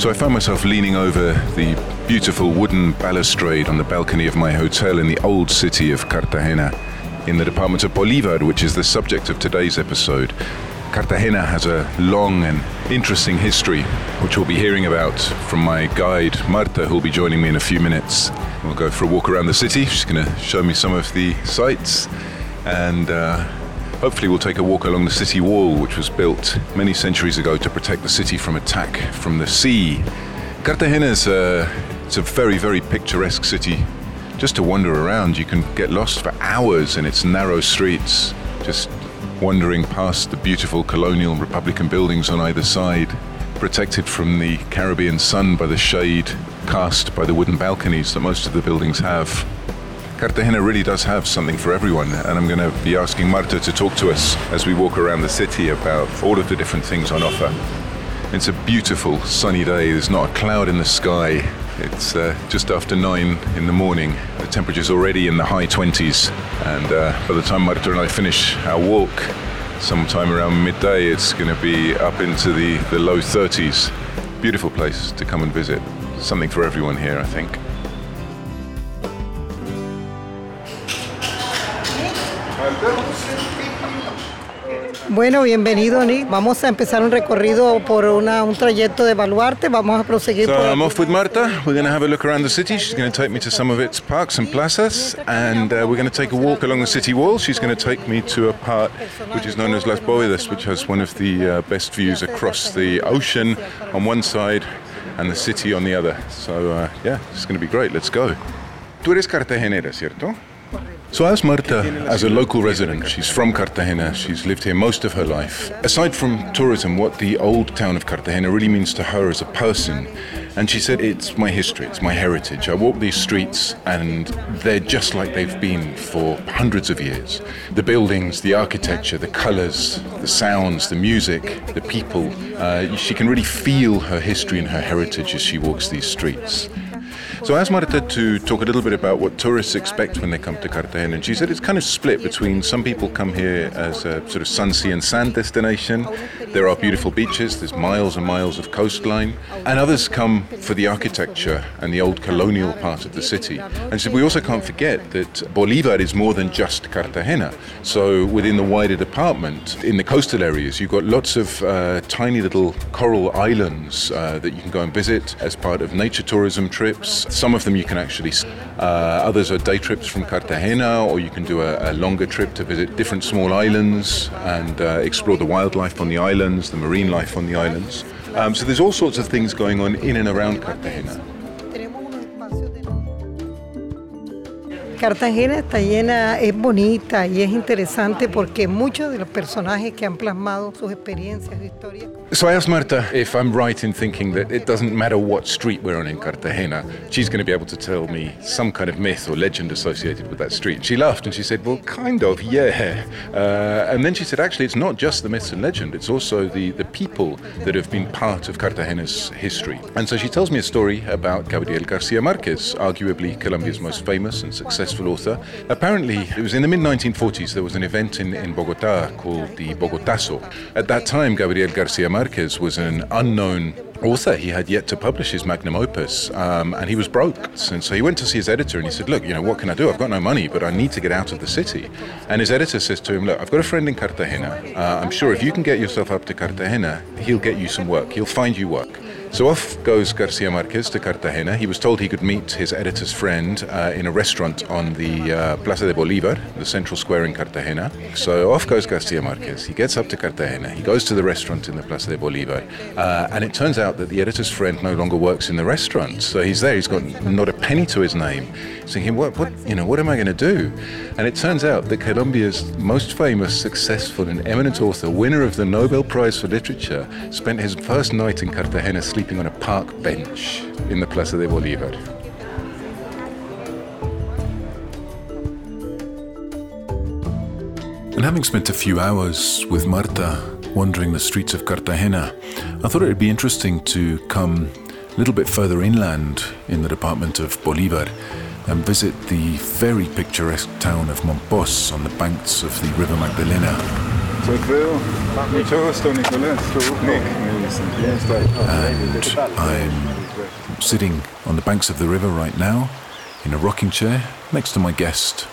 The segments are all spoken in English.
So I found myself leaning over the beautiful wooden balustrade on the balcony of my hotel in the old city of Cartagena in the department of Bolivar, which is the subject of today's episode. Cartagena has a long and interesting history, which we'll be hearing about from my guide Marta, who'll be joining me in a few minutes. We'll go for a walk around the city. She's going to show me some of the sights and uh, Hopefully, we'll take a walk along the city wall, which was built many centuries ago to protect the city from attack from the sea. Cartagena is a, it's a very, very picturesque city. Just to wander around, you can get lost for hours in its narrow streets, just wandering past the beautiful colonial and Republican buildings on either side, protected from the Caribbean sun by the shade cast by the wooden balconies that most of the buildings have. Cartagena really does have something for everyone, and I'm going to be asking Marta to talk to us as we walk around the city about all of the different things on offer. It's a beautiful sunny day, there's not a cloud in the sky. It's uh, just after nine in the morning. The temperature's already in the high 20s, and uh, by the time Marta and I finish our walk, sometime around midday, it's going to be up into the, the low 30s. Beautiful place to come and visit. Something for everyone here, I think. Bueno, bienvenido Nick. Vamos a empezar un recorrido por una, un trayecto de Baluarte. Vamos a proseguir so por I'm off with Marta. We're going to have a look around the city. She's going to take me to some of its parks and plazas, and uh, we're going to take a walk along the city wall. She's going to take me to a part which is known as Las Bóvedas, which has one of the uh, best views across the ocean on one side and the city on the other. So uh, yeah, it's going to be great. Let's go. Tú eres cartagenera, ¿cierto? So, I asked Marta, as a local resident, she's from Cartagena, she's lived here most of her life. Aside from tourism, what the old town of Cartagena really means to her as a person, and she said, It's my history, it's my heritage. I walk these streets, and they're just like they've been for hundreds of years. The buildings, the architecture, the colors, the sounds, the music, the people. Uh, she can really feel her history and her heritage as she walks these streets. So I asked Marta to talk a little bit about what tourists expect when they come to Cartagena, and she said it's kind of split between some people come here as a sort of sun, sea, and sand destination. There are beautiful beaches, there's miles and miles of coastline, and others come for the architecture and the old colonial part of the city. And she said we also can't forget that Bolivar is more than just Cartagena. So within the wider department, in the coastal areas, you've got lots of uh, tiny little coral islands uh, that you can go and visit as part of nature tourism trips. Some of them you can actually, uh, others are day trips from Cartagena, or you can do a, a longer trip to visit different small islands and uh, explore the wildlife on the islands, the marine life on the islands. Um, so there's all sorts of things going on in and around Cartagena. Cartagena está llena, es bonita y es interesante porque muchos de los personajes que han plasmado sus experiencias, sus historias. So I asked Marta if I'm right in thinking that it doesn't matter what street we're on in Cartagena, she's going to be able to tell me some kind of myth or legend associated with that street. She laughed and she said, Well, kind of, yeah. Uh, and then she said, Actually, it's not just the myths and legend, it's also the, the people that have been part of Cartagena's history. And so she tells me a story about Gabriel Garcia Marquez, arguably Colombia's most famous and successful successful author. Apparently, it was in the mid 1940s, there was an event in, in Bogota called the Bogotazo. At that time, Gabriel Garcia Marquez was an unknown author. He had yet to publish his magnum opus, um, and he was broke. And so he went to see his editor and he said, Look, you know, what can I do? I've got no money, but I need to get out of the city. And his editor says to him, Look, I've got a friend in Cartagena. Uh, I'm sure if you can get yourself up to Cartagena, he'll get you some work, he'll find you work. So off goes Garcia Marquez to Cartagena. He was told he could meet his editor's friend uh, in a restaurant on the uh, Plaza de Bolivar, the central square in Cartagena. So off goes Garcia Marquez. He gets up to Cartagena. He goes to the restaurant in the Plaza de Bolivar. Uh, and it turns out that the editor's friend no longer works in the restaurant. So he's there. He's got not a penny to his name. He's thinking, what, what, you know, what am I going to do? And it turns out that Colombia's most famous, successful, and eminent author, winner of the Nobel Prize for Literature, spent his first night in Cartagena sleeping on a park bench in the Plaza de Bolivar. And having spent a few hours with Marta wandering the streets of Cartagena, I thought it would be interesting to come a little bit further inland in the department of Bolivar and visit the very picturesque town of Mompos on the banks of the River Magdalena. And I'm sitting on the banks of the river right now in a rocking chair next to my guest,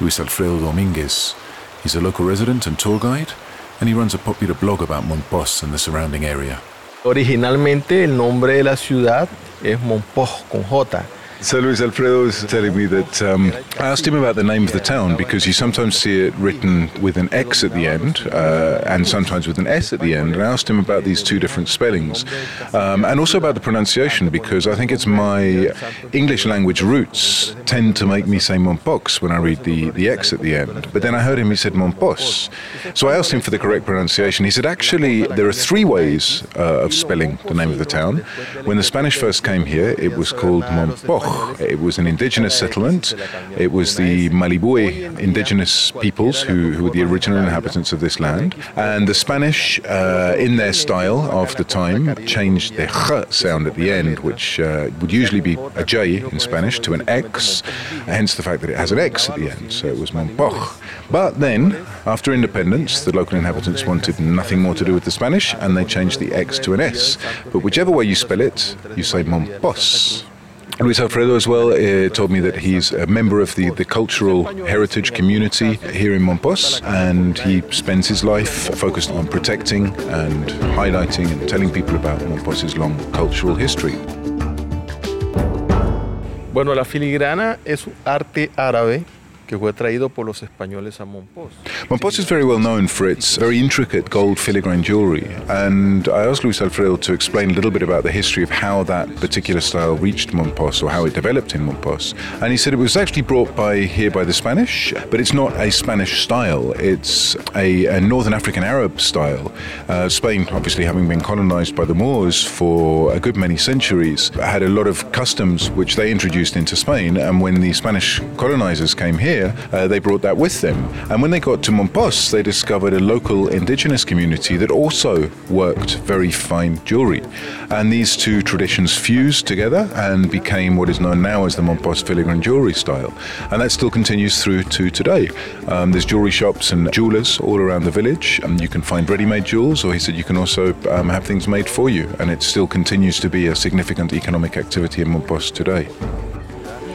Luis Alfredo Dominguez. He's a local resident and tour guide, and he runs a popular blog about Mompos and the surrounding area. Originalmente el nombre de la ciudad es Mompos con J. So Luis Alfredo was telling me that um, I asked him about the name of the town because you sometimes see it written with an X at the end uh, and sometimes with an S at the end. And I asked him about these two different spellings um, and also about the pronunciation because I think it's my English language roots tend to make me say Mompox when I read the, the X at the end. But then I heard him, he said Mompos. So I asked him for the correct pronunciation. He said, actually, there are three ways uh, of spelling the name of the town. When the Spanish first came here, it was called Mompoch. It was an indigenous settlement. It was the Malibu indigenous peoples who, who were the original inhabitants of this land. And the Spanish, uh, in their style of the time, changed the ch sound at the end, which uh, would usually be a J in Spanish, to an X, hence the fact that it has an X at the end. So it was Mompoch. But then, after independence, the local inhabitants wanted nothing more to do with the Spanish, and they changed the X to an S. But whichever way you spell it, you say Mompos. Luis Alfredo as well uh, told me that he's a member of the, the cultural heritage community here in Mompos and he spends his life focused on protecting and highlighting and telling people about Mompos's long cultural history. Bueno, la filigrana es arte árabe que fue traído por los españoles a Mompos. Mompos is very well known for its very intricate gold filigrane jewelry, and I asked Luis Alfredo to explain a little bit about the history of how that particular style reached Mompos or how it developed in Mompos. And he said it was actually brought by here by the Spanish, but it's not a Spanish style. It's a, a Northern African Arab style. Uh, Spain, obviously having been colonized by the Moors for a good many centuries, had a lot of customs which they introduced into Spain. And when the Spanish colonizers came here, uh, they brought that with them. And when they got to Mompos, they discovered a local indigenous community that also worked very fine jewelry. And these two traditions fused together and became what is known now as the Mompos filigrane jewelry style. And that still continues through to today. Um, there's jewelry shops and jewelers all around the village. And you can find ready-made jewels, or he said you can also um, have things made for you. And it still continues to be a significant economic activity in Mompos today.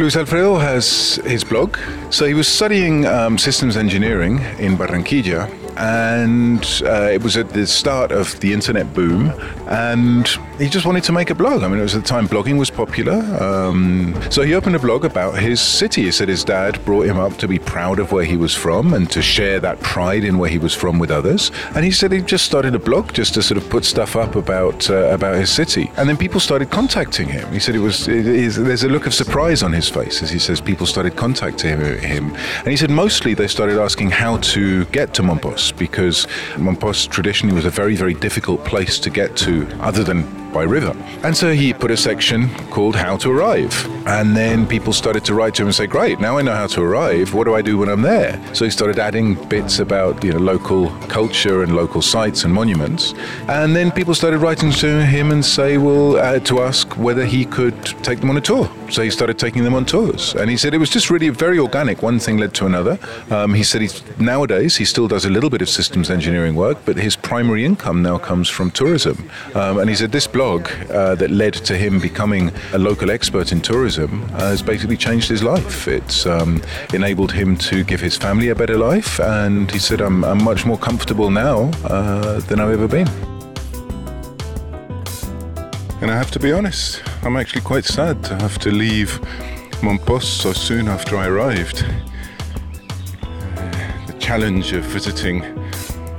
Luis Alfredo has his blog. So he was studying um, systems engineering in Barranquilla and uh, it was at the start of the internet boom, and he just wanted to make a blog. I mean, it was at the time blogging was popular, um, so he opened a blog about his city. He said his dad brought him up to be proud of where he was from and to share that pride in where he was from with others. And he said he just started a blog just to sort of put stuff up about uh, about his city, and then people started contacting him. He said it was there's a look of surprise on his face as he says people started contacting him, and he said mostly they started asking how to get to Mompos because Mompos traditionally was a very, very difficult place to get to other than by river. And so he put a section called How to Arrive. And then people started to write to him and say, Great, now I know how to arrive. What do I do when I'm there? So he started adding bits about you know local culture and local sites and monuments. And then people started writing to him and say, Well, uh, to ask whether he could take them on a tour. so he started taking them on tours. And he said it was just really very organic. One thing led to another. Um, he said he's, nowadays he still does a little bit of systems engineering work, but his primary income now comes from tourism. Um, and he said this blog uh, that led to him becoming a local expert in tourism uh, has basically changed his life. It's um, enabled him to give his family a better life. And he said, I'm, I'm much more comfortable now uh, than I've ever been. And I have to be honest, I'm actually quite sad to have to leave Mompos so soon after I arrived. Uh, the challenge of visiting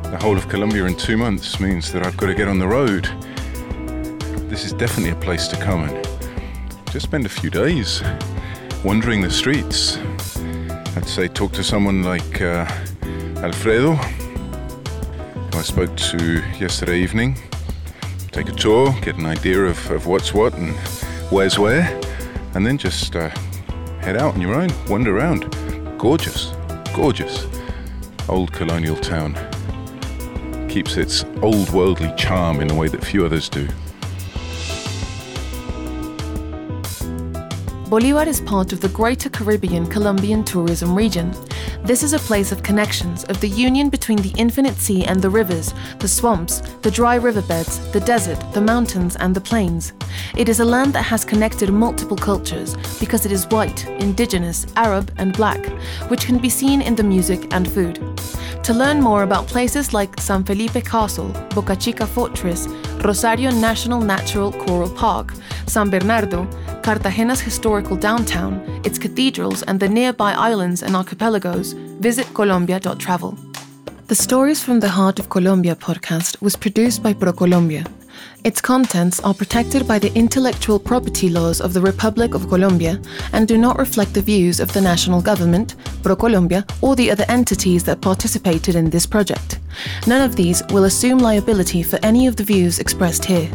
the whole of Colombia in two months means that I've got to get on the road. This is definitely a place to come and just spend a few days wandering the streets. I'd say talk to someone like uh, Alfredo, who I spoke to yesterday evening take a tour, get an idea of, of what's what and where's where, and then just uh, head out on your own, wander around. Gorgeous, gorgeous. Old colonial town. Keeps its old worldly charm in a way that few others do. Bolivar is part of the Greater Caribbean Colombian tourism region. This is a place of connections, of the union between the infinite sea and the rivers, the swamps, the dry riverbeds, the desert, the mountains, and the plains. It is a land that has connected multiple cultures because it is white, indigenous, Arab, and black, which can be seen in the music and food. To learn more about places like San Felipe Castle, Boca Chica Fortress, Rosario National Natural Coral Park, San Bernardo, Cartagena's historical downtown, its cathedrals, and the nearby islands and archipelagos, visit Colombia.travel. The Stories from the Heart of Colombia podcast was produced by ProColombia. Its contents are protected by the intellectual property laws of the Republic of Colombia and do not reflect the views of the national government, ProColombia, or the other entities that participated in this project. None of these will assume liability for any of the views expressed here.